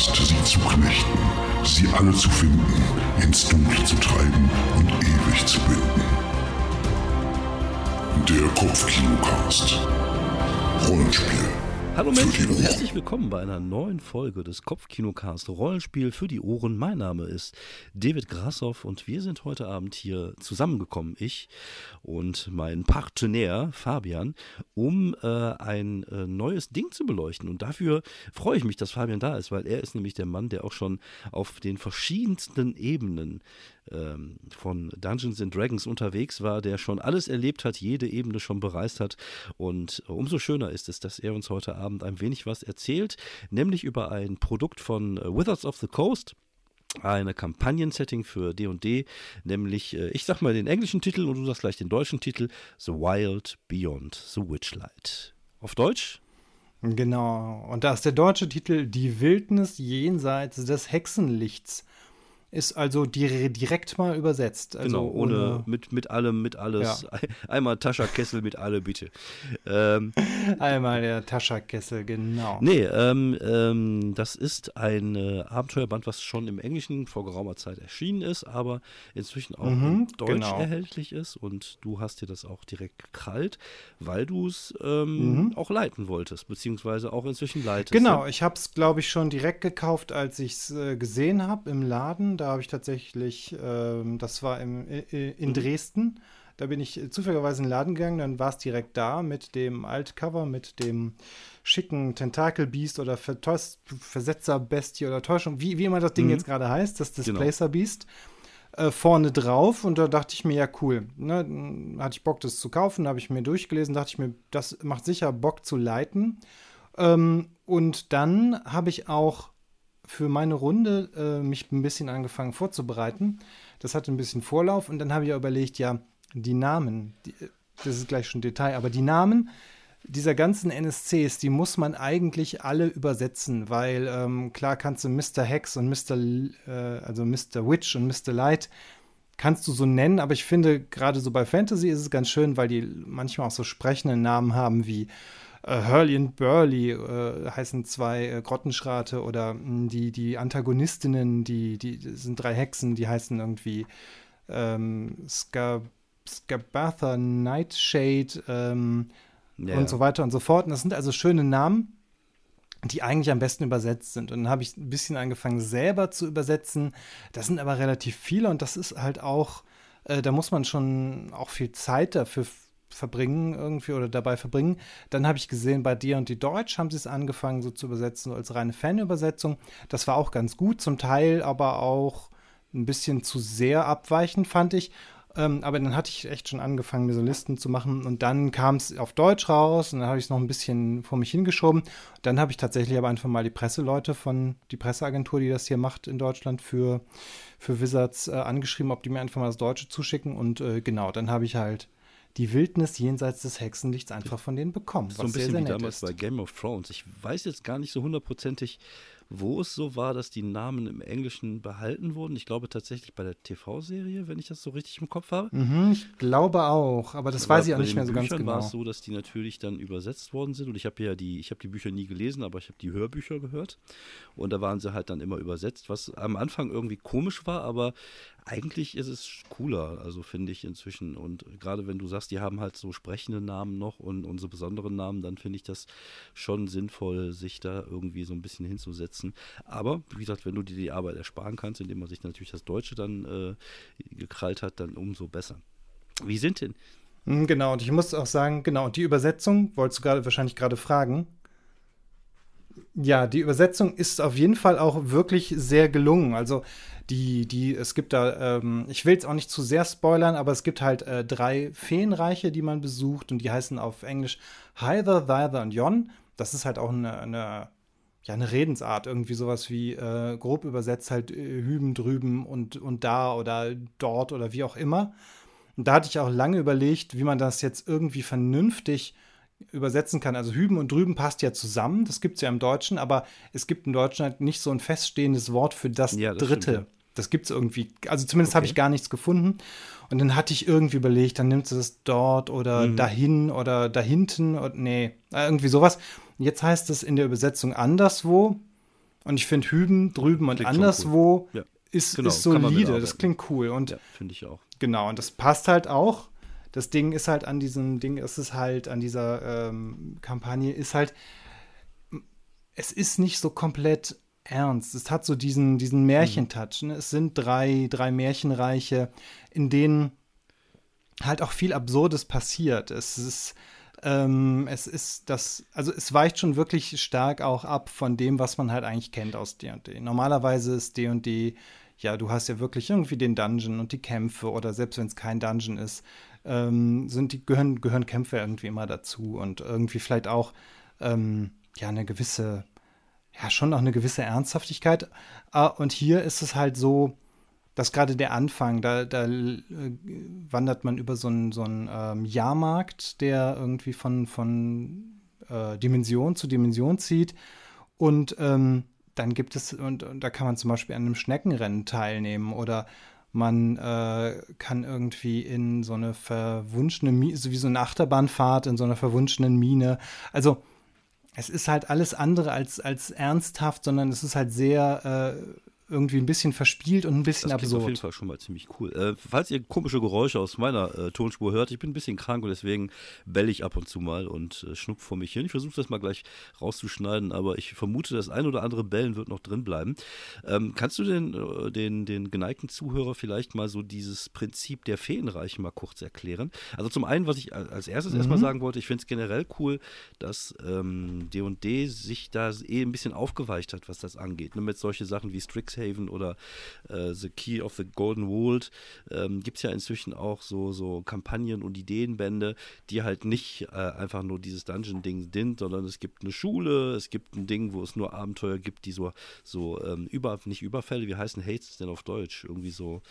Last, sie zu knechten, sie alle zu finden, ins Dunkle zu treiben und ewig zu binden. Der Kopfkinocast. Rollenspiel. Hallo Menschen und herzlich willkommen bei einer neuen Folge des Kopfkinocast Rollenspiel für die Ohren. Mein Name ist David Grassoff und wir sind heute Abend hier zusammengekommen, ich und mein Partner Fabian, um äh, ein äh, neues Ding zu beleuchten. Und dafür freue ich mich, dass Fabian da ist, weil er ist nämlich der Mann, der auch schon auf den verschiedensten Ebenen ähm, von Dungeons and Dragons unterwegs war, der schon alles erlebt hat, jede Ebene schon bereist hat. Und äh, umso schöner ist es, dass er uns heute Abend ein wenig was erzählt, nämlich über ein Produkt von äh, Wizards of the Coast eine Kampagnen-Setting für D&D, nämlich, äh, ich sag mal den englischen Titel und du sagst gleich den deutschen Titel, The Wild Beyond the Witchlight. Auf Deutsch? Genau, und da ist der deutsche Titel Die Wildnis jenseits des Hexenlichts ist also direkt mal übersetzt. Also genau, ohne, ohne, mit, mit allem, mit alles. Ja. Einmal Tascherkessel mit alle, bitte. Ähm, Einmal der Tascherkessel, genau. Nee, ähm, ähm, das ist ein äh, Abenteuerband, was schon im Englischen vor geraumer Zeit erschienen ist, aber inzwischen auch mhm, in Deutsch genau. erhältlich ist. Und du hast dir das auch direkt gekrallt, weil du es ähm, mhm. auch leiten wolltest, beziehungsweise auch inzwischen leitest. Genau, ich habe es, glaube ich, schon direkt gekauft, als ich es äh, gesehen habe im Laden da habe ich tatsächlich, ähm, das war im, in mhm. Dresden, da bin ich zufälligerweise in den Laden gegangen, dann war es direkt da mit dem Altcover, mit dem schicken Tentakelbeast oder Versetzerbestie oder Täuschung, wie, wie immer das Ding mhm. jetzt gerade heißt, das Displacer-Beast. Genau. Äh, vorne drauf und da dachte ich mir, ja, cool. Ne? Hatte ich Bock, das zu kaufen, habe ich mir durchgelesen, dachte ich mir, das macht sicher Bock zu leiten. Ähm, und dann habe ich auch für meine Runde äh, mich ein bisschen angefangen vorzubereiten. Das hatte ein bisschen Vorlauf und dann habe ich überlegt, ja, die Namen, die, das ist gleich schon Detail, aber die Namen dieser ganzen NSCs, die muss man eigentlich alle übersetzen, weil ähm, klar kannst du Mr. Hex und Mr. Äh, also Mr. Witch und Mr. Light kannst du so nennen, aber ich finde gerade so bei Fantasy ist es ganz schön, weil die manchmal auch so sprechende Namen haben wie äh, Hurley und Burley äh, heißen zwei äh, Grottenschrate oder mh, hm, die, die Antagonistinnen, die, die sind drei Hexen, die heißen irgendwie ähm, Scar Scabatha, Nightshade ähm, ja. und so weiter und so fort. Und das sind also schöne Namen, die eigentlich am besten übersetzt sind. Und dann habe ich ein bisschen angefangen, selber zu übersetzen. Das sind aber relativ viele und das ist halt auch, äh, da muss man schon auch viel Zeit dafür verbringen irgendwie oder dabei verbringen. Dann habe ich gesehen, bei dir und die Deutsch haben sie es angefangen so zu übersetzen, so als reine Fanübersetzung. Das war auch ganz gut, zum Teil aber auch ein bisschen zu sehr abweichend, fand ich. Ähm, aber dann hatte ich echt schon angefangen, mir so Listen zu machen und dann kam es auf Deutsch raus und dann habe ich es noch ein bisschen vor mich hingeschoben. Dann habe ich tatsächlich aber einfach mal die Presseleute von, die Presseagentur, die das hier macht in Deutschland für, für Wizards, äh, angeschrieben, ob die mir einfach mal das Deutsche zuschicken und äh, genau, dann habe ich halt die Wildnis jenseits des Hexenlichts einfach von denen bekommen. So ein bisschen wie damals ist. bei Game of Thrones. Ich weiß jetzt gar nicht so hundertprozentig, wo es so war, dass die Namen im Englischen behalten wurden. Ich glaube tatsächlich bei der TV-Serie, wenn ich das so richtig im Kopf habe. Mhm, ich glaube auch, aber das aber weiß ich auch nicht mehr so Büchern ganz genau. war es so, dass die natürlich dann übersetzt worden sind und ich habe ja die, ich habe die Bücher nie gelesen, aber ich habe die Hörbücher gehört und da waren sie halt dann immer übersetzt, was am Anfang irgendwie komisch war, aber eigentlich ist es cooler, also finde ich inzwischen. Und gerade wenn du sagst, die haben halt so sprechende Namen noch und unsere besonderen Namen, dann finde ich das schon sinnvoll, sich da irgendwie so ein bisschen hinzusetzen setzen. Aber wie gesagt, wenn du dir die Arbeit ersparen kannst, indem man sich natürlich das Deutsche dann äh, gekrallt hat, dann umso besser. Wie sind denn? Hm, genau, und ich muss auch sagen, genau, die Übersetzung, wolltest du gerade wahrscheinlich gerade fragen. Ja, die Übersetzung ist auf jeden Fall auch wirklich sehr gelungen. Also die, die, es gibt da, ähm, ich will es auch nicht zu sehr spoilern, aber es gibt halt äh, drei Feenreiche, die man besucht und die heißen auf Englisch Hyther, Thither und Yon. Das ist halt auch eine, eine ja, eine Redensart, irgendwie sowas wie äh, grob übersetzt halt äh, hüben, drüben und, und da oder dort oder wie auch immer. Und da hatte ich auch lange überlegt, wie man das jetzt irgendwie vernünftig übersetzen kann. Also hüben und drüben passt ja zusammen, das gibt es ja im Deutschen, aber es gibt in Deutschland halt nicht so ein feststehendes Wort für das, ja, das Dritte. Stimmt, ja. Das gibt es irgendwie, also zumindest okay. habe ich gar nichts gefunden. Und dann hatte ich irgendwie überlegt, dann nimmst du das dort oder mhm. dahin oder dahinten und nee, irgendwie sowas. Jetzt heißt es in der Übersetzung anderswo. Und ich finde Hüben, drüben und anderswo cool. ja. ist, genau, ist solide. Das klingt cool. Und finde ich auch. Genau, und das passt halt auch. Das Ding ist halt an diesem Ding, ist es halt an dieser ähm, Kampagne, ist halt, es ist nicht so komplett ernst. Es hat so diesen, diesen Märchentouch. Ne? Es sind drei, drei Märchenreiche, in denen halt auch viel Absurdes passiert. Es ist, ähm, es ist das, also es weicht schon wirklich stark auch ab von dem, was man halt eigentlich kennt aus D&D. Normalerweise ist D&D, ja, du hast ja wirklich irgendwie den Dungeon und die Kämpfe oder selbst wenn es kein Dungeon ist, ähm, sind die, gehören, gehören Kämpfe irgendwie immer dazu und irgendwie vielleicht auch, ähm, ja, eine gewisse, ja, schon auch eine gewisse Ernsthaftigkeit. Ah, und hier ist es halt so, dass gerade der Anfang, da, da äh, wandert man über so einen so ähm, Jahrmarkt, der irgendwie von, von äh, Dimension zu Dimension zieht. Und ähm, dann gibt es, und, und, da kann man zum Beispiel an einem Schneckenrennen teilnehmen oder man äh, kann irgendwie in so eine verwunschene, Mine, so wie so eine Achterbahnfahrt in so einer verwunschenen Mine. Also es ist halt alles andere als, als ernsthaft, sondern es ist halt sehr äh, irgendwie ein bisschen verspielt und ein bisschen das absurd. Das auf jeden Fall schon mal ziemlich cool. Äh, falls ihr komische Geräusche aus meiner äh, Tonspur hört, ich bin ein bisschen krank und deswegen belle ich ab und zu mal und äh, schnupf vor mich hin. Ich versuche das mal gleich rauszuschneiden, aber ich vermute, das ein oder andere Bellen wird noch drin bleiben. Ähm, kannst du den, äh, den, den geneigten Zuhörer vielleicht mal so dieses Prinzip der Feenreiche mal kurz erklären? Also zum einen, was ich als erstes mhm. erstmal sagen wollte, ich finde es generell cool, dass D&D ähm, sich da eh ein bisschen aufgeweicht hat, was das angeht. Ne? Mit solche Sachen wie Strix Strixhaven oder äh, The Key of the Golden Vault ähm, gibt es ja inzwischen auch so, so Kampagnen und Ideenbände, die halt nicht äh, einfach nur dieses Dungeon-Ding sind, sondern es gibt eine Schule, es gibt ein Ding, wo es nur Abenteuer gibt, die so, so ähm, über, nicht Überfälle, wie heißen Hates denn auf Deutsch? Irgendwie so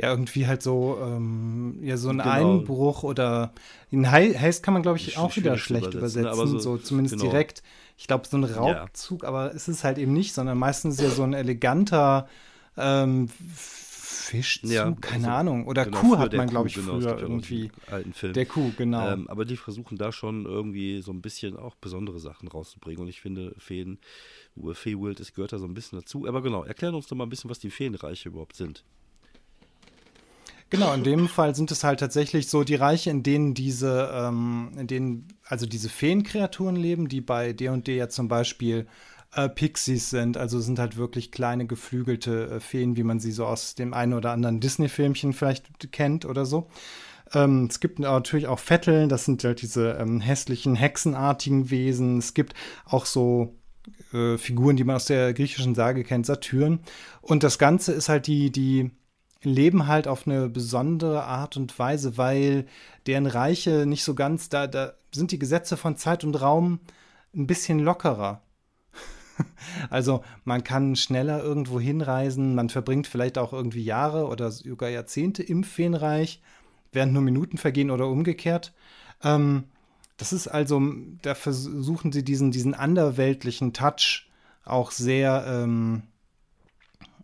ja, irgendwie halt so, ähm, ja, so ein genau. Einbruch oder ein heißt kann man, glaube ich, auch wieder schlecht übersetzen, ne, übersetzen so, so, zumindest genau. direkt. Ich glaube, so ein Raubzug, ja. aber es ist halt eben nicht, sondern meistens ja so ein eleganter ähm, Fischzug, ja, keine also, Ahnung. Oder genau, Kuh hat man, glaube ich, genau, früher irgendwie. Alten Film. Der Kuh, genau. Ähm, aber die versuchen da schon irgendwie so ein bisschen auch besondere Sachen rauszubringen. Und ich finde, Feen, Feywild, es gehört da so ein bisschen dazu. Aber genau, erklären uns doch mal ein bisschen, was die Feenreiche überhaupt sind. Genau, in dem Fall sind es halt tatsächlich so die Reiche, in denen diese, ähm, in denen also diese Feenkreaturen leben, die bei D&D ja zum Beispiel äh, Pixies sind. Also sind halt wirklich kleine geflügelte äh, Feen, wie man sie so aus dem einen oder anderen Disney-Filmchen vielleicht kennt oder so. Ähm, es gibt natürlich auch Vetteln, das sind halt diese ähm, hässlichen, hexenartigen Wesen. Es gibt auch so äh, Figuren, die man aus der griechischen Sage kennt, Satyren. Und das Ganze ist halt die, die leben halt auf eine besondere Art und Weise, weil deren Reiche nicht so ganz, da, da sind die Gesetze von Zeit und Raum ein bisschen lockerer. also man kann schneller irgendwo hinreisen, man verbringt vielleicht auch irgendwie Jahre oder sogar Jahrzehnte im Feenreich, während nur Minuten vergehen oder umgekehrt. Ähm, das ist also, da versuchen sie diesen, diesen anderweltlichen Touch auch sehr ähm,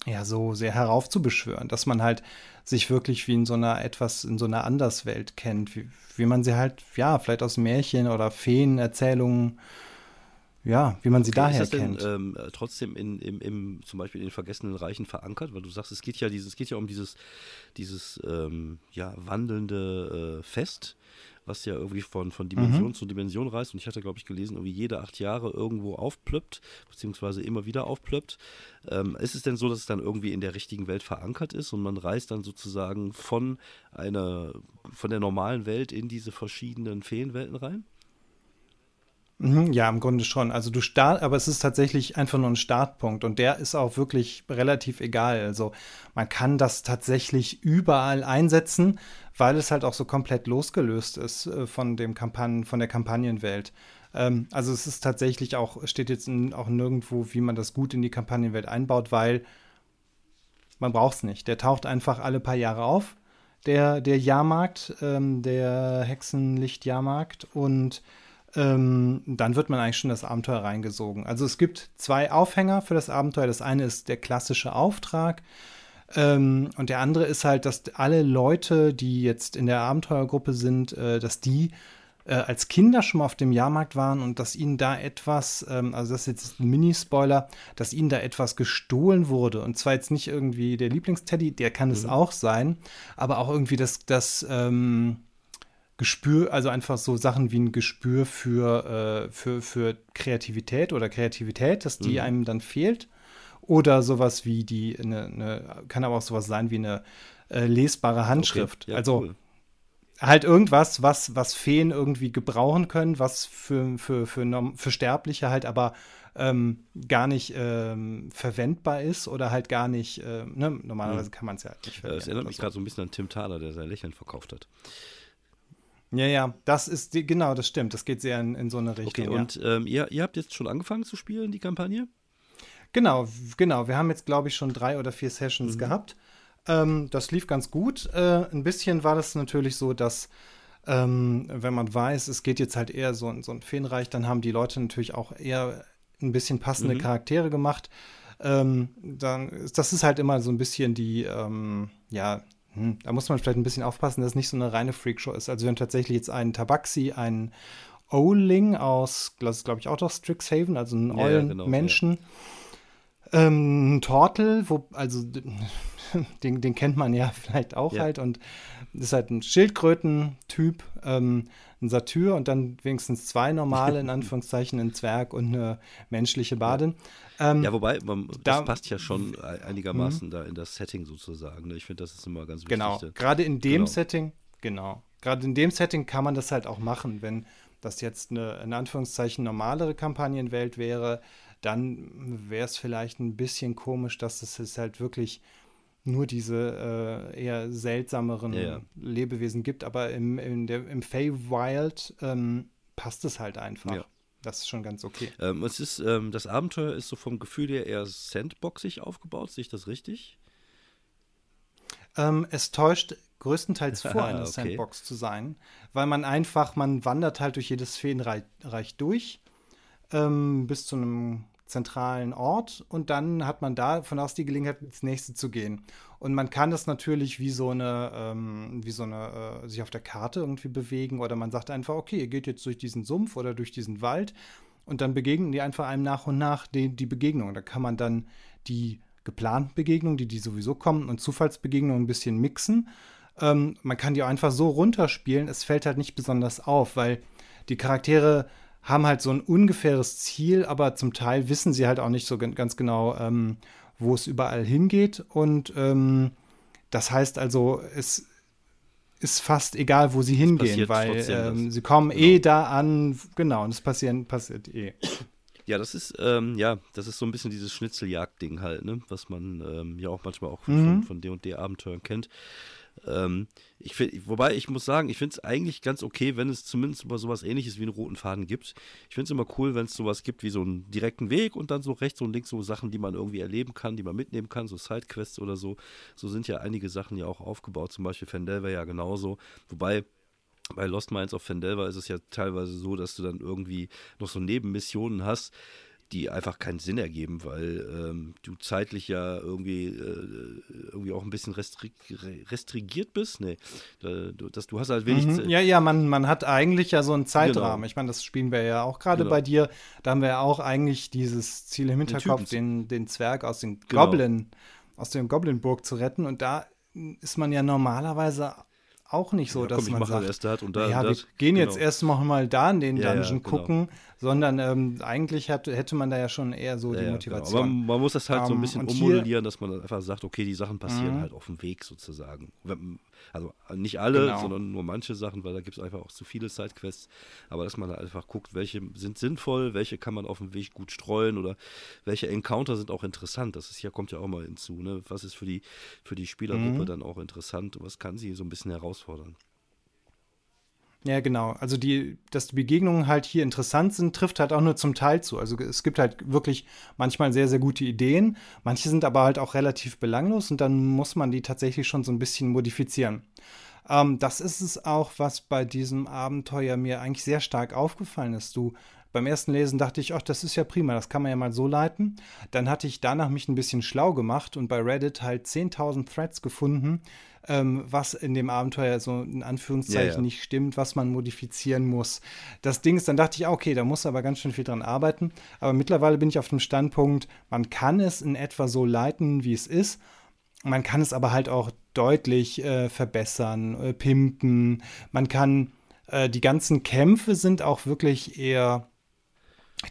ja so sehr heraufzubeschwören, dass man halt sich wirklich wie in so einer etwas in so einer Anderswelt kennt, wie, wie man sie halt ja vielleicht aus Märchen oder Feenerzählungen ja, wie man sie okay, daher ist das kennt. Denn, ähm, trotzdem in, im, im, zum Beispiel in den vergessenen Reichen verankert, weil du sagst, es geht ja dieses, es geht ja um dieses, dieses ähm, ja, wandelnde äh, Fest, was ja irgendwie von, von Dimension mhm. zu Dimension reist. Und ich hatte, glaube ich, gelesen, irgendwie jede acht Jahre irgendwo aufplöppt, beziehungsweise immer wieder aufplöppt. Ähm, ist es denn so, dass es dann irgendwie in der richtigen Welt verankert ist und man reist dann sozusagen von einer, von der normalen Welt in diese verschiedenen Feenwelten rein? Mhm, ja, im Grunde schon. Also du start, aber es ist tatsächlich einfach nur ein Startpunkt und der ist auch wirklich relativ egal. Also man kann das tatsächlich überall einsetzen, weil es halt auch so komplett losgelöst ist äh, von dem Kampagnen, von der Kampagnenwelt. Ähm, also es ist tatsächlich auch, steht jetzt auch nirgendwo, wie man das gut in die Kampagnenwelt einbaut, weil man braucht es nicht. Der taucht einfach alle paar Jahre auf, der, der Jahrmarkt, ähm, der Hexenlicht-Jahrmarkt und ähm, dann wird man eigentlich schon das Abenteuer reingesogen. Also es gibt zwei Aufhänger für das Abenteuer. Das eine ist der klassische Auftrag. Ähm, und der andere ist halt, dass alle Leute, die jetzt in der Abenteuergruppe sind, äh, dass die äh, als Kinder schon mal auf dem Jahrmarkt waren und dass ihnen da etwas, ähm, also das ist jetzt ein Mini-Spoiler, dass ihnen da etwas gestohlen wurde. Und zwar jetzt nicht irgendwie der Lieblingsteddy, der kann es mhm. auch sein, aber auch irgendwie das, das ähm, Gespür, also einfach so Sachen wie ein Gespür für, äh, für, für Kreativität oder Kreativität, dass die mhm. einem dann fehlt. Oder sowas wie die, eine, eine, kann aber auch sowas sein wie eine äh, lesbare Handschrift. Okay. Ja, also cool halt irgendwas, was, was Feen irgendwie gebrauchen können, was für, für, für, für Sterbliche halt aber ähm, gar nicht ähm, verwendbar ist oder halt gar nicht, äh, ne? normalerweise hm. kann man es ja halt nicht verwenden. Das erinnert mich gerade so ein bisschen an Tim Thaler, der sein Lächeln verkauft hat. Ja, ja, das ist, die, genau, das stimmt. Das geht sehr in, in so eine Richtung. Okay, und ja. ähm, ihr, ihr habt jetzt schon angefangen zu spielen, die Kampagne? Genau, genau. Wir haben jetzt, glaube ich, schon drei oder vier Sessions mhm. gehabt. Ähm, das lief ganz gut. Äh, ein bisschen war das natürlich so, dass ähm, wenn man weiß, es geht jetzt halt eher so, so ein Feenreich, dann haben die Leute natürlich auch eher ein bisschen passende mhm. Charaktere gemacht. Ähm, dann, das ist halt immer so ein bisschen die, ähm, ja, hm, da muss man vielleicht ein bisschen aufpassen, dass es nicht so eine reine Freakshow ist. Also wir haben tatsächlich jetzt einen Tabaxi, einen Owling aus, das ist glaube ich auch doch Strixhaven, also einen ja, genau, Menschen. Ja. Ähm, Tortel, wo, also den, den kennt man ja vielleicht auch ja. halt und ist halt ein Schildkröten-Typ, ähm, ein Satyr und dann wenigstens zwei normale, in Anführungszeichen, ein Zwerg und eine menschliche Badin. Ähm, ja, wobei, man, das da, passt ja schon einigermaßen mhm. da in das Setting sozusagen. Ne? Ich finde, das ist immer ganz wichtig. Genau, gerade in dem genau. Setting, genau. Gerade in dem Setting kann man das halt auch machen, wenn das jetzt eine, in Anführungszeichen, normalere Kampagnenwelt wäre, dann wäre es vielleicht ein bisschen komisch, dass es halt wirklich nur diese äh, eher seltsameren ja. Lebewesen gibt. Aber im, in der, im Feywild ähm, passt es halt einfach. Ja. Das ist schon ganz okay. Ähm, es ist, ähm, das Abenteuer ist so vom Gefühl her eher sandboxig aufgebaut, sehe ich das richtig? Ähm, es täuscht größtenteils vor, eine okay. Sandbox zu sein, weil man einfach, man wandert halt durch jedes Feenreich durch ähm, bis zu einem zentralen Ort und dann hat man davon aus die Gelegenheit, ins nächste zu gehen. Und man kann das natürlich wie so eine, ähm, wie so eine, äh, sich auf der Karte irgendwie bewegen oder man sagt einfach, okay, ihr geht jetzt durch diesen Sumpf oder durch diesen Wald und dann begegnen die einfach einem nach und nach die, die Begegnung. Da kann man dann die geplanten Begegnungen, die, die sowieso kommen und Zufallsbegegnungen ein bisschen mixen. Ähm, man kann die auch einfach so runterspielen, es fällt halt nicht besonders auf, weil die Charaktere haben halt so ein ungefähres Ziel, aber zum Teil wissen sie halt auch nicht so ganz genau, ähm, wo es überall hingeht. Und ähm, das heißt also, es ist fast egal, wo sie hingehen, weil ähm, sie kommen genau. eh da an, genau, und es passiert, passiert eh. Ja, das ist, ähm, ja, das ist so ein bisschen dieses Schnitzeljagd-Ding halt, ne? Was man ähm, ja auch manchmal auch mhm. von, von D&D Abenteuern kennt. Ähm, ich find, wobei ich muss sagen, ich finde es eigentlich ganz okay, wenn es zumindest mal sowas ähnliches wie einen roten Faden gibt. Ich finde es immer cool, wenn es sowas gibt wie so einen direkten Weg und dann so rechts und links so Sachen, die man irgendwie erleben kann, die man mitnehmen kann, so Sidequests oder so. So sind ja einige Sachen ja auch aufgebaut, zum Beispiel Fendelver ja genauso. Wobei bei Lost Minds of Fendelver ist es ja teilweise so, dass du dann irgendwie noch so Nebenmissionen hast, die einfach keinen Sinn ergeben, weil ähm, du zeitlich ja irgendwie, äh, irgendwie auch ein bisschen restri restrigiert bist. Nee, da, du, das, du hast halt wenig. Mhm. Ja, ja, man, man hat eigentlich ja so einen Zeitrahmen. Genau. Ich meine, das spielen wir ja auch gerade genau. bei dir. Da haben wir ja auch eigentlich dieses Ziel im Hinterkopf, den, den, Zwerg aus den genau. Goblin, aus dem Goblinburg zu retten. Und da ist man ja normalerweise auch nicht so, ja, dass komm, man sagt, erst das und da ja, wir gehen genau. jetzt erstmal mal da in den Dungeon ja, genau. gucken, sondern ähm, eigentlich hat, hätte man da ja schon eher so die genau. Motivation. Aber man, man, muss das halt um, so ein ähm, bisschen ummodellieren, dass man einfach sagt, okay, die Sachen passieren mhm. halt auf dem Weg sozusagen. Also nicht alle, genau. sondern nur manche Sachen, weil da gibt es einfach auch zu viele Sidequests. Aber dass man halt einfach guckt, welche sind sinnvoll, welche kann man auf dem Weg gut streuen oder welche Encounter sind auch interessant. Das ist ja, kommt ja auch mal hinzu. Ne? Was ist für die, für die Spielergruppe mhm. dann auch interessant was kann sie so ein bisschen herausfordern? Ja, genau. Also die, dass die Begegnungen halt hier interessant sind, trifft halt auch nur zum Teil zu. Also es gibt halt wirklich manchmal sehr, sehr gute Ideen. Manche sind aber halt auch relativ belanglos und dann muss man die tatsächlich schon so ein bisschen modifizieren. Ähm, das ist es auch, was bei diesem Abenteuer mir eigentlich sehr stark aufgefallen ist. Du beim ersten Lesen dachte ich, ach, das ist ja prima, das kann man ja mal so leiten. Dann hatte ich danach mich ein bisschen schlau gemacht und bei Reddit halt 10.000 Threads gefunden, ähm, was in dem Abenteuer so in Anführungszeichen ja, ja. nicht stimmt, was man modifizieren muss. Das Ding ist, dann dachte ich, okay, da muss aber ganz schön viel dran arbeiten. Aber mittlerweile bin ich auf dem Standpunkt, man kann es in etwa so leiten, wie es ist. Man kann es aber halt auch deutlich äh, verbessern, äh, pimpen. Man kann äh, die ganzen Kämpfe sind auch wirklich eher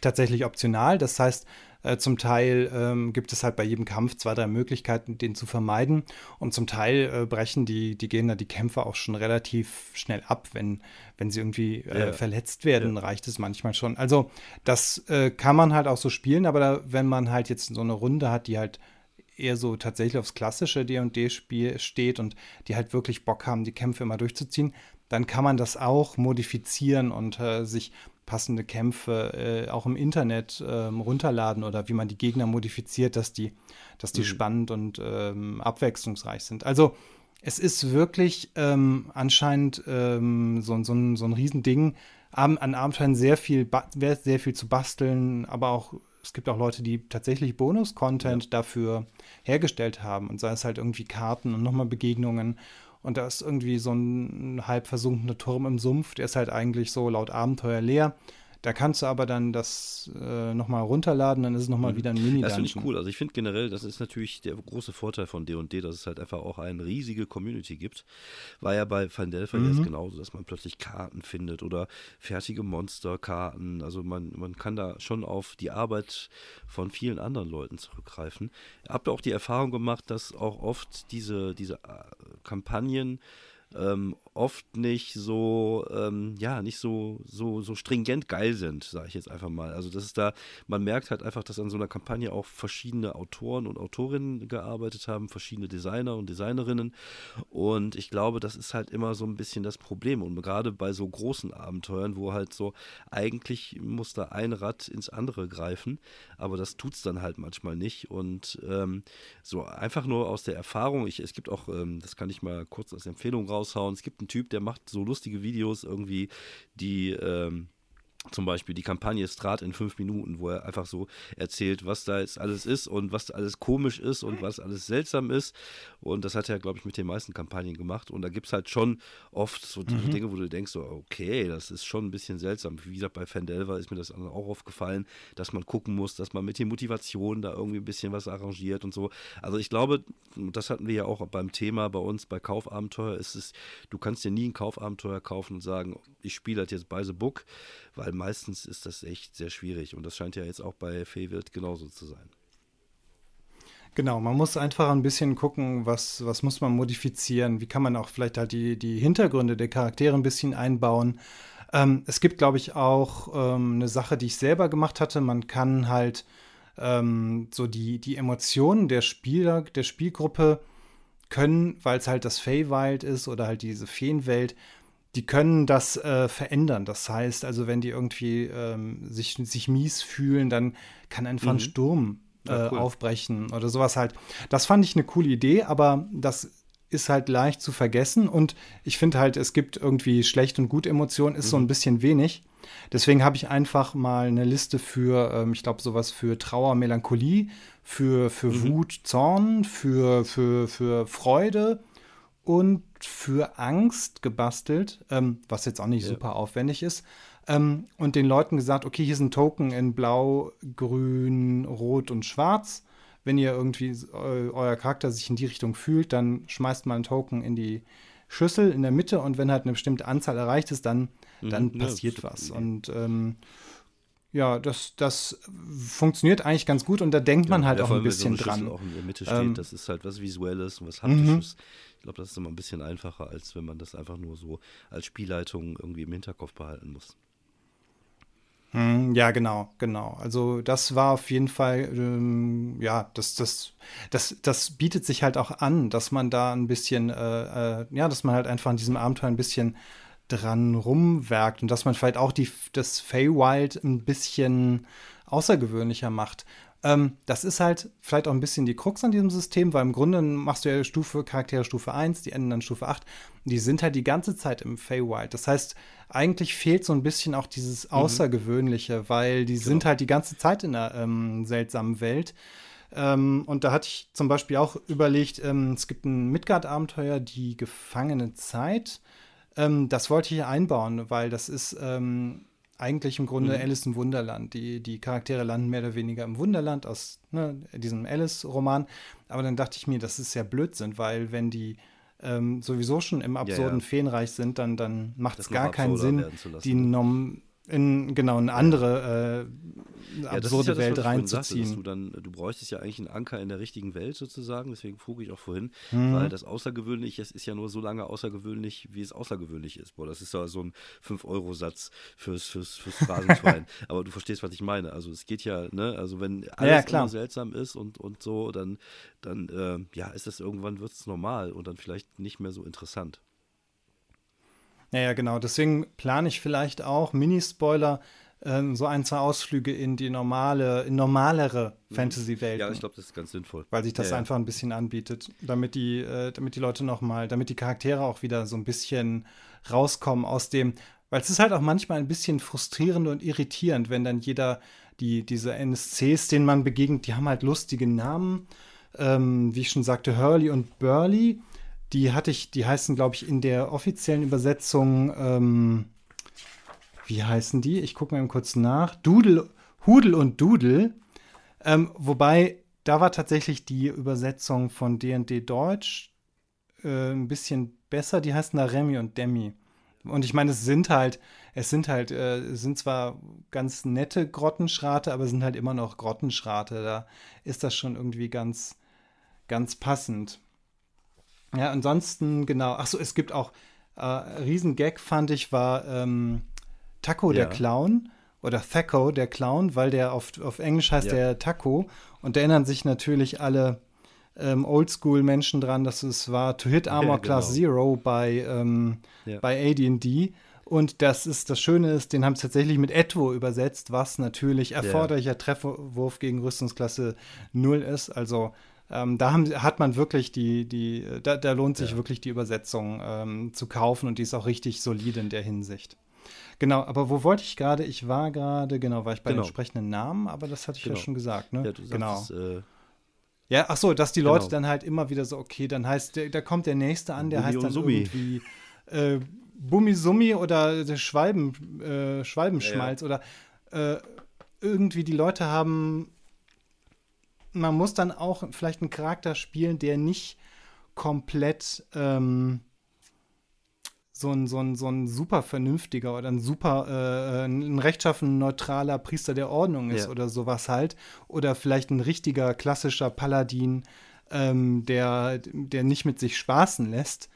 tatsächlich optional. Das heißt, äh, zum Teil ähm, gibt es halt bei jedem Kampf zwei, drei Möglichkeiten, den zu vermeiden. Und zum Teil äh, brechen die, die Gegner die Kämpfe auch schon relativ schnell ab, wenn, wenn sie irgendwie äh, ja. verletzt werden, ja. reicht es manchmal schon. Also das äh, kann man halt auch so spielen, aber da, wenn man halt jetzt so eine Runde hat, die halt eher so tatsächlich aufs klassische D&D-Spiel steht und die halt wirklich Bock haben, die Kämpfe immer durchzuziehen, dann kann man das auch modifizieren und äh, sich passende Kämpfe äh, auch im Internet äh, runterladen oder wie man die Gegner modifiziert, dass die, dass die mhm. spannend und ähm, abwechslungsreich sind. Also es ist wirklich ähm, anscheinend ähm, so, so, ein, so ein Riesending, an, an Abenteuern sehr viel, sehr viel zu basteln, aber auch es gibt auch Leute, die tatsächlich Bonus-Content ja. dafür hergestellt haben und sei es halt irgendwie Karten und nochmal Begegnungen und da ist irgendwie so ein halb versunkener Turm im Sumpf, der ist halt eigentlich so laut Abenteuer leer. Da kannst du aber dann das äh, nochmal runterladen, dann ist es nochmal mhm. wieder ein mini -Dungeon. Das finde ich cool. Also ich finde generell, das ist natürlich der große Vorteil von D&D, dass es halt einfach auch eine riesige Community gibt. War ja bei Fandelfer mhm. jetzt genauso, dass man plötzlich Karten findet oder fertige Monsterkarten. Also man, man kann da schon auf die Arbeit von vielen anderen Leuten zurückgreifen. Habt ihr auch die Erfahrung gemacht, dass auch oft diese, diese äh, Kampagnen ähm, oft nicht so, ähm, ja, nicht so, so, so stringent geil sind, sage ich jetzt einfach mal. Also das ist da, man merkt halt einfach, dass an so einer Kampagne auch verschiedene Autoren und Autorinnen gearbeitet haben, verschiedene Designer und Designerinnen. Und ich glaube, das ist halt immer so ein bisschen das Problem. Und gerade bei so großen Abenteuern, wo halt so, eigentlich muss da ein Rad ins andere greifen, aber das tut es dann halt manchmal nicht. Und ähm, so einfach nur aus der Erfahrung, ich, es gibt auch, ähm, das kann ich mal kurz als Empfehlung raushauen, es gibt ein Typ, der macht so lustige Videos irgendwie, die ähm, zum Beispiel die Kampagne Strat in fünf Minuten, wo er einfach so erzählt, was da jetzt alles ist und was alles komisch ist und was alles seltsam ist. Und das hat er, glaube ich, mit den meisten Kampagnen gemacht. Und da gibt es halt schon oft so mhm. Dinge, wo du denkst, so, okay, das ist schon ein bisschen seltsam. Wie gesagt, bei Fandelver ist mir das auch aufgefallen, dass man gucken muss, dass man mit den Motivationen da irgendwie ein bisschen was arrangiert und so. Also ich glaube, das hatten wir ja auch beim Thema bei uns bei Kaufabenteuer, ist es, du kannst dir nie ein Kaufabenteuer kaufen und sagen, ich spiele das jetzt by the book weil meistens ist das echt sehr schwierig und das scheint ja jetzt auch bei Feywild genauso zu sein. Genau, man muss einfach ein bisschen gucken, was, was muss man modifizieren, wie kann man auch vielleicht halt die, die Hintergründe der Charaktere ein bisschen einbauen. Ähm, es gibt, glaube ich, auch ähm, eine Sache, die ich selber gemacht hatte. Man kann halt ähm, so die, die Emotionen der Spieler, der Spielgruppe können, weil es halt das Feywild ist oder halt diese Feenwelt, die können das äh, verändern. Das heißt, also wenn die irgendwie ähm, sich, sich mies fühlen, dann kann einfach mhm. ein Sturm äh, ja, cool. aufbrechen oder sowas halt. Das fand ich eine coole Idee, aber das ist halt leicht zu vergessen und ich finde halt, es gibt irgendwie schlecht und gut Emotionen, ist mhm. so ein bisschen wenig. Deswegen habe ich einfach mal eine Liste für, ähm, ich glaube, sowas für Trauer, Melancholie, für, für mhm. Wut, Zorn, für, für, für Freude und für Angst gebastelt, ähm, was jetzt auch nicht ja. super aufwendig ist. Ähm, und den Leuten gesagt, okay, hier ist ein Token in Blau, Grün, Rot und Schwarz. Wenn ihr irgendwie eu euer Charakter sich in die Richtung fühlt, dann schmeißt mal einen Token in die Schüssel in der Mitte und wenn halt eine bestimmte Anzahl erreicht ist, dann, mhm. dann mhm, passiert ja, was. Und ähm, ja, das, das funktioniert eigentlich ganz gut und da denkt man halt ja, auch ein bisschen so dran. Auch in der Mitte steht, ähm, das ist halt was Visuelles und was Haptisches. Glaube, das ist immer ein bisschen einfacher, als wenn man das einfach nur so als Spielleitung irgendwie im Hinterkopf behalten muss. Hm, ja, genau, genau. Also das war auf jeden Fall, ähm, ja, das, das, das, das bietet sich halt auch an, dass man da ein bisschen, äh, äh, ja, dass man halt einfach an diesem Abenteuer ein bisschen dran rumwerkt und dass man vielleicht auch die, das Feywild ein bisschen außergewöhnlicher macht. Ähm, das ist halt vielleicht auch ein bisschen die Krux an diesem System, weil im Grunde machst du ja Stufe, Charaktere Stufe 1, die enden dann Stufe 8. Die sind halt die ganze Zeit im Feywild. Das heißt, eigentlich fehlt so ein bisschen auch dieses mhm. Außergewöhnliche, mhm. weil die genau. sind halt die ganze Zeit in einer ähm, seltsamen Welt. Ähm, und da hatte ich zum Beispiel auch überlegt, ähm, es gibt ein Midgard-Abenteuer, die gefangene Zeit. Ähm, das wollte ich hier einbauen, weil das ist ähm, eigentlich im Grunde mhm. Alice im Wunderland. Die, die Charaktere landen mehr oder weniger im Wunderland aus ne, diesem Alice-Roman. Aber dann dachte ich mir, das ist ja Blödsinn, weil wenn die ähm, sowieso schon im absurden ja, ja. Feenreich sind, dann, dann macht es gar keinen Sinn, die Nom in genau eine andere äh, absurde ja, Welt reinzuziehen. Sagte, du, dann, du bräuchtest ja eigentlich einen Anker in der richtigen Welt sozusagen, deswegen frug ich auch vorhin, mhm. weil das Außergewöhnliche ist, ist ja nur so lange außergewöhnlich, wie es außergewöhnlich ist. Boah, das ist ja so ein 5-Euro-Satz fürs, fürs, fürs Phrasenschwein. Aber du verstehst, was ich meine. Also es geht ja, ne, also wenn alles ja, seltsam ist und, und so, dann, dann äh, ja, ist das irgendwann wird es normal und dann vielleicht nicht mehr so interessant. Ja, ja, genau. Deswegen plane ich vielleicht auch Mini-Spoiler, ähm, so ein, zwei Ausflüge in die normale, in normalere mhm. Fantasy-Welt. Ja, ich glaube, das ist ganz sinnvoll. Weil sich das ja, einfach ein bisschen anbietet, damit die, äh, damit die Leute noch mal, damit die Charaktere auch wieder so ein bisschen rauskommen aus dem, weil es ist halt auch manchmal ein bisschen frustrierend und irritierend, wenn dann jeder die, diese NSCs, denen man begegnet, die haben halt lustige Namen. Ähm, wie ich schon sagte, Hurley und Burley die hatte ich, die heißen, glaube ich, in der offiziellen Übersetzung, ähm, wie heißen die? Ich gucke mal eben kurz nach. Dudel, Hudel und Dudel. Ähm, wobei, da war tatsächlich die Übersetzung von D&D Deutsch äh, ein bisschen besser. Die heißen da Remy und Demi. Und ich meine, es sind halt, es sind halt, äh, es sind zwar ganz nette Grottenschrate, aber es sind halt immer noch Grottenschrate. Da ist das schon irgendwie ganz, ganz passend. Ja, ansonsten, genau. Achso, es gibt auch, äh, Riesengag fand ich, war ähm, Taco ja. der Clown oder Thaco der Clown, weil der auf, auf Englisch heißt ja. der Taco. Und da erinnern sich natürlich alle ähm, Oldschool-Menschen dran, dass es war To Hit Armor ja, genau. Class Zero bei, ähm, ja. bei AD&D. Und das ist das Schöne ist, den haben sie tatsächlich mit Etwo übersetzt, was natürlich erforderlicher. Trefferwurf gegen Rüstungsklasse 0 ist. Also ähm, da haben, hat man wirklich die, die da, da lohnt sich ja. wirklich die Übersetzung ähm, zu kaufen und die ist auch richtig solide in der Hinsicht. Genau, aber wo wollte ich gerade? Ich war gerade, genau, war ich bei genau. den entsprechenden Namen, aber das hatte ich genau. ja schon gesagt, ne? Ja, du genau. Sagtest, äh, ja, ach so, dass die Leute genau. dann halt immer wieder so, okay, dann heißt, der, da kommt der nächste an, der Bumi heißt dann Sumi. irgendwie äh, Bummisummi oder der Schwalben, äh, Schwalbenschmalz ja, ja. oder äh, irgendwie die Leute haben man muss dann auch vielleicht einen Charakter spielen, der nicht komplett ähm, so ein, so, ein, so ein super vernünftiger oder ein super, äh, ein rechtschaffen neutraler Priester der Ordnung ist ja. oder sowas halt. Oder vielleicht ein richtiger klassischer Paladin, ähm, der, der nicht mit sich spaßen lässt.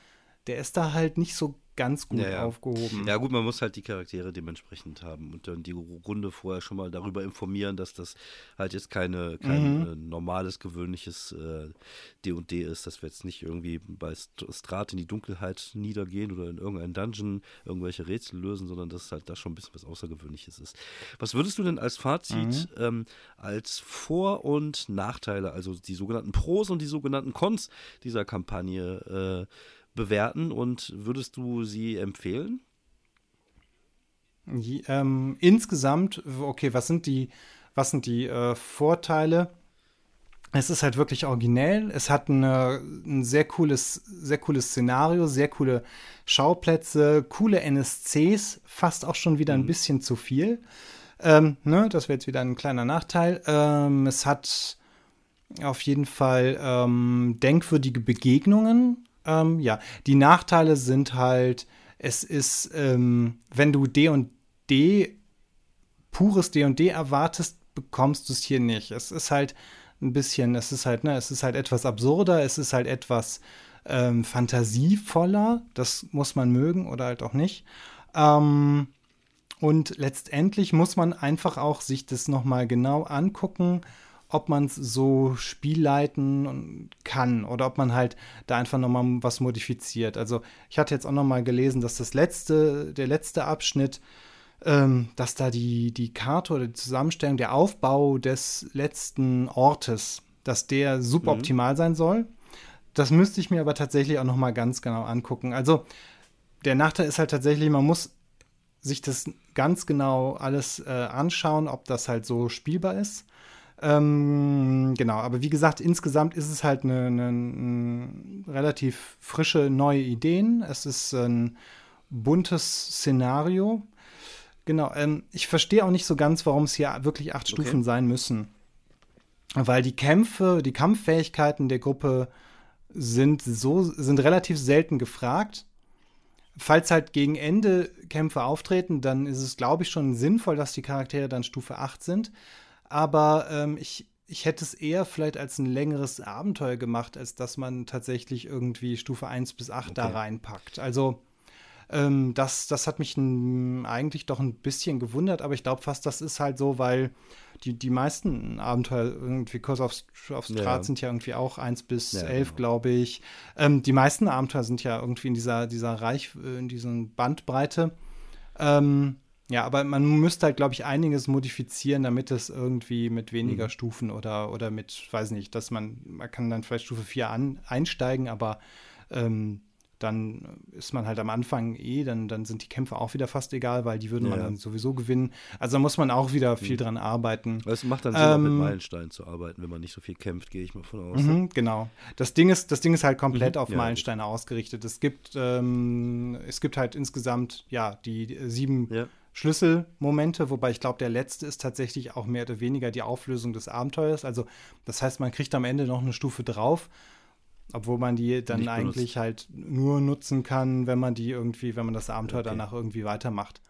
Der ist da halt nicht so ganz gut ja, ja. aufgehoben. Ja, gut, man muss halt die Charaktere dementsprechend haben und dann die Runde vorher schon mal darüber informieren, dass das halt jetzt keine, kein mhm. äh, normales, gewöhnliches D&D äh, ist, dass wir jetzt nicht irgendwie bei Strat in die Dunkelheit niedergehen oder in irgendeinen Dungeon irgendwelche Rätsel lösen, sondern dass halt da schon ein bisschen was Außergewöhnliches ist. Was würdest du denn als Fazit, mhm. ähm, als Vor- und Nachteile, also die sogenannten Pros und die sogenannten Cons dieser Kampagne äh, bewerten und würdest du sie empfehlen? Ähm, insgesamt, okay, was sind die, was sind die äh, Vorteile? Es ist halt wirklich originell. Es hat eine, ein sehr cooles, sehr cooles Szenario, sehr coole Schauplätze, coole NSCs, fast auch schon wieder ein mhm. bisschen zu viel. Ähm, ne, das wäre jetzt wieder ein kleiner Nachteil. Ähm, es hat auf jeden Fall ähm, denkwürdige Begegnungen. Ähm, ja, die Nachteile sind halt, es ist, ähm, wenn du D und D, pures D und D erwartest, bekommst du es hier nicht. Es ist halt ein bisschen, es ist halt, ne, es ist halt etwas absurder, es ist halt etwas ähm, fantasievoller, das muss man mögen oder halt auch nicht. Ähm, und letztendlich muss man einfach auch sich das nochmal genau angucken ob man es so spielleiten kann oder ob man halt da einfach nochmal was modifiziert. Also ich hatte jetzt auch nochmal gelesen, dass das letzte, der letzte Abschnitt ähm, dass da die, die Karte oder die Zusammenstellung, der Aufbau des letzten Ortes, dass der suboptimal mhm. sein soll. Das müsste ich mir aber tatsächlich auch noch mal ganz genau angucken. Also der Nachteil ist halt tatsächlich, man muss sich das ganz genau alles äh, anschauen, ob das halt so spielbar ist. Ähm, genau, aber wie gesagt, insgesamt ist es halt eine, eine, eine relativ frische neue Ideen. Es ist ein buntes Szenario. Genau, ähm, ich verstehe auch nicht so ganz, warum es hier wirklich acht okay. Stufen sein müssen. Weil die Kämpfe, die Kampffähigkeiten der Gruppe sind so, sind relativ selten gefragt. Falls halt gegen Ende Kämpfe auftreten, dann ist es, glaube ich, schon sinnvoll, dass die Charaktere dann Stufe 8 sind. Aber ähm, ich, ich hätte es eher vielleicht als ein längeres Abenteuer gemacht, als dass man tatsächlich irgendwie Stufe 1 bis 8 okay. da reinpackt. Also ähm, das, das hat mich n, eigentlich doch ein bisschen gewundert, aber ich glaube fast, das ist halt so, weil die, die meisten Abenteuer irgendwie Kurs auf, auf Strat ja. sind ja irgendwie auch 1 bis ja, 11, genau. glaube ich. Ähm, die meisten Abenteuer sind ja irgendwie in dieser, dieser Reich, in diesen Bandbreite. Ähm, ja, aber man müsste halt, glaube ich, einiges modifizieren, damit es irgendwie mit weniger mhm. Stufen oder, oder mit, weiß nicht, dass man, man kann dann vielleicht Stufe 4 an, einsteigen, aber ähm, dann ist man halt am Anfang eh, dann, dann sind die Kämpfe auch wieder fast egal, weil die würden ja. man dann sowieso gewinnen. Also da muss man auch wieder viel mhm. dran arbeiten. Es macht dann Sinn, ähm, mit Meilensteinen zu arbeiten, wenn man nicht so viel kämpft, gehe ich mal von aus. Mhm, genau. Das Ding ist, das Ding ist halt komplett mhm, auf ja, Meilensteine gut. ausgerichtet. Es gibt, ähm, es gibt halt insgesamt, ja, die sieben ja. Schlüsselmomente, wobei ich glaube, der letzte ist tatsächlich auch mehr oder weniger die Auflösung des Abenteuers. Also das heißt, man kriegt am Ende noch eine Stufe drauf. Obwohl man die dann Nicht eigentlich benutzt. halt nur nutzen kann, wenn man die irgendwie, wenn man das Abenteuer okay. danach irgendwie weitermacht.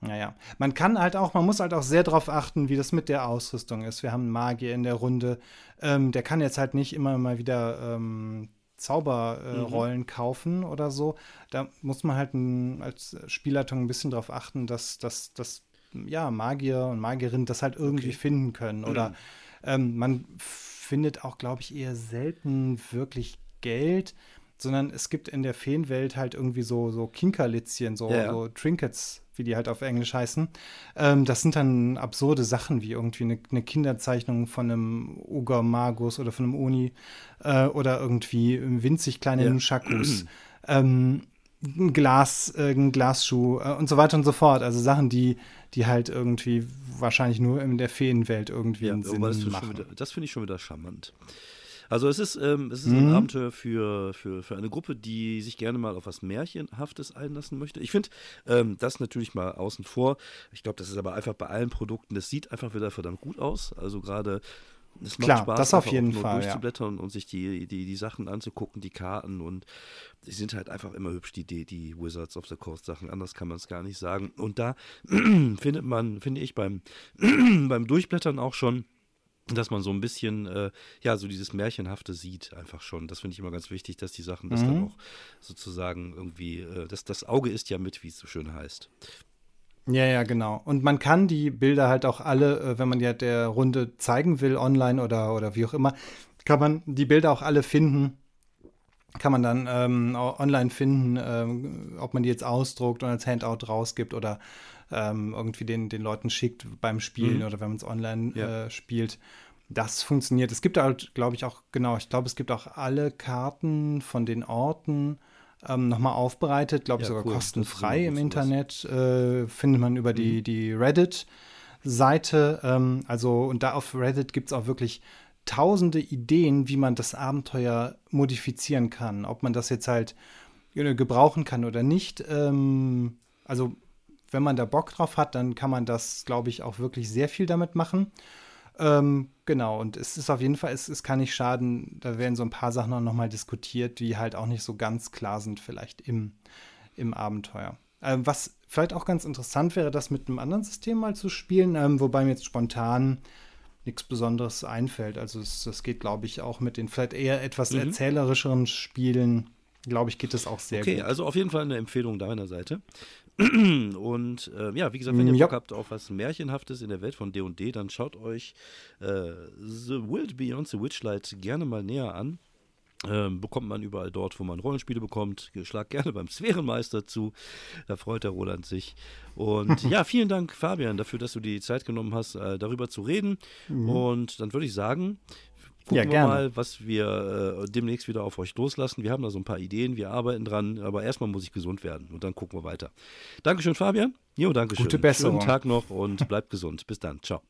Naja, man kann halt auch, man muss halt auch sehr darauf achten, wie das mit der Ausrüstung ist. Wir haben einen Magier in der Runde, ähm, der kann jetzt halt nicht immer mal wieder ähm, Zauberrollen äh, mhm. kaufen oder so. Da muss man halt ein, als Spielleitung ein bisschen darauf achten, dass, dass, dass ja, Magier und Magierinnen das halt irgendwie okay. finden können. Oder mhm. ähm, man findet auch, glaube ich, eher selten wirklich Geld, sondern es gibt in der Feenwelt halt irgendwie so, so Kinkerlitzchen, so, ja. so Trinkets, wie die halt auf Englisch heißen. Ähm, das sind dann absurde Sachen wie irgendwie eine, eine Kinderzeichnung von einem Ogre Magus oder von einem Oni äh, oder irgendwie winzig kleine ja. Nunchakus. ähm, ein Glas, äh, ein Glasschuh äh, und so weiter und so fort. Also Sachen, die, die halt irgendwie wahrscheinlich nur in der Feenwelt irgendwie ja, Sinn das machen. Wieder, das finde ich schon wieder charmant. Also es ist, ähm, es ist mhm. ein Abenteuer für, für, für eine Gruppe, die sich gerne mal auf was Märchenhaftes einlassen möchte. Ich finde ähm, das natürlich mal außen vor. Ich glaube, das ist aber einfach bei allen Produkten, das sieht einfach wieder verdammt gut aus. Also gerade es macht Klar, Spaß, das auf jeden Fall. Durchzublättern ja. und sich die, die, die Sachen anzugucken, die Karten und die sind halt einfach immer hübsch, die, die, die Wizards of the Coast Sachen. Anders kann man es gar nicht sagen. Und da findet man, finde ich, beim, beim Durchblättern auch schon, dass man so ein bisschen, äh, ja, so dieses Märchenhafte sieht, einfach schon. Das finde ich immer ganz wichtig, dass die Sachen das mhm. dann auch sozusagen irgendwie, äh, das, das Auge ist ja mit, wie es so schön heißt. Ja, ja, genau. Und man kann die Bilder halt auch alle, äh, wenn man ja der Runde zeigen will, online oder, oder wie auch immer, kann man die Bilder auch alle finden. Kann man dann ähm, online finden, ähm, ob man die jetzt ausdruckt und als Handout rausgibt oder ähm, irgendwie den, den Leuten schickt beim Spielen mhm. oder wenn man es online ja. äh, spielt. Das funktioniert. Es gibt halt, glaube ich, auch, genau, ich glaube, es gibt auch alle Karten von den Orten ähm, nochmal aufbereitet, glaube ich ja, sogar cool. kostenfrei im Internet, äh, findet man über die, mhm. die Reddit-Seite. Ähm, also, und da auf Reddit gibt es auch wirklich tausende Ideen, wie man das Abenteuer modifizieren kann. Ob man das jetzt halt gebrauchen kann oder nicht. Ähm, also, wenn man da Bock drauf hat, dann kann man das, glaube ich, auch wirklich sehr viel damit machen. Ähm, genau, und es ist auf jeden Fall, es, es kann nicht schaden, da werden so ein paar Sachen auch nochmal diskutiert, die halt auch nicht so ganz klar sind, vielleicht im, im Abenteuer. Ähm, was vielleicht auch ganz interessant wäre, das mit einem anderen System mal zu spielen, ähm, wobei mir jetzt spontan nichts Besonderes einfällt. Also es, das geht, glaube ich, auch mit den vielleicht eher etwas mhm. erzählerischeren Spielen, glaube ich, geht es auch sehr okay, gut. Okay, also auf jeden Fall eine Empfehlung deiner Seite. Und äh, ja, wie gesagt, wenn ihr ja. Bock habt auf was Märchenhaftes in der Welt von D&D, dann schaut euch äh, The Wild Beyond the Witchlight gerne mal näher an. Ähm, bekommt man überall dort, wo man Rollenspiele bekommt. Schlag gerne beim Sphärenmeister zu. Da freut der Roland sich. Und ja, vielen Dank, Fabian, dafür, dass du die Zeit genommen hast, äh, darüber zu reden. Mhm. Und dann würde ich sagen, gucken ja, wir mal, was wir äh, demnächst wieder auf euch loslassen. Wir haben da so ein paar Ideen, wir arbeiten dran, aber erstmal muss ich gesund werden und dann gucken wir weiter. Dankeschön, Fabian. Jo, Dankeschön. Gute Besserung. Schönen Tag noch und bleibt gesund. Bis dann. Ciao.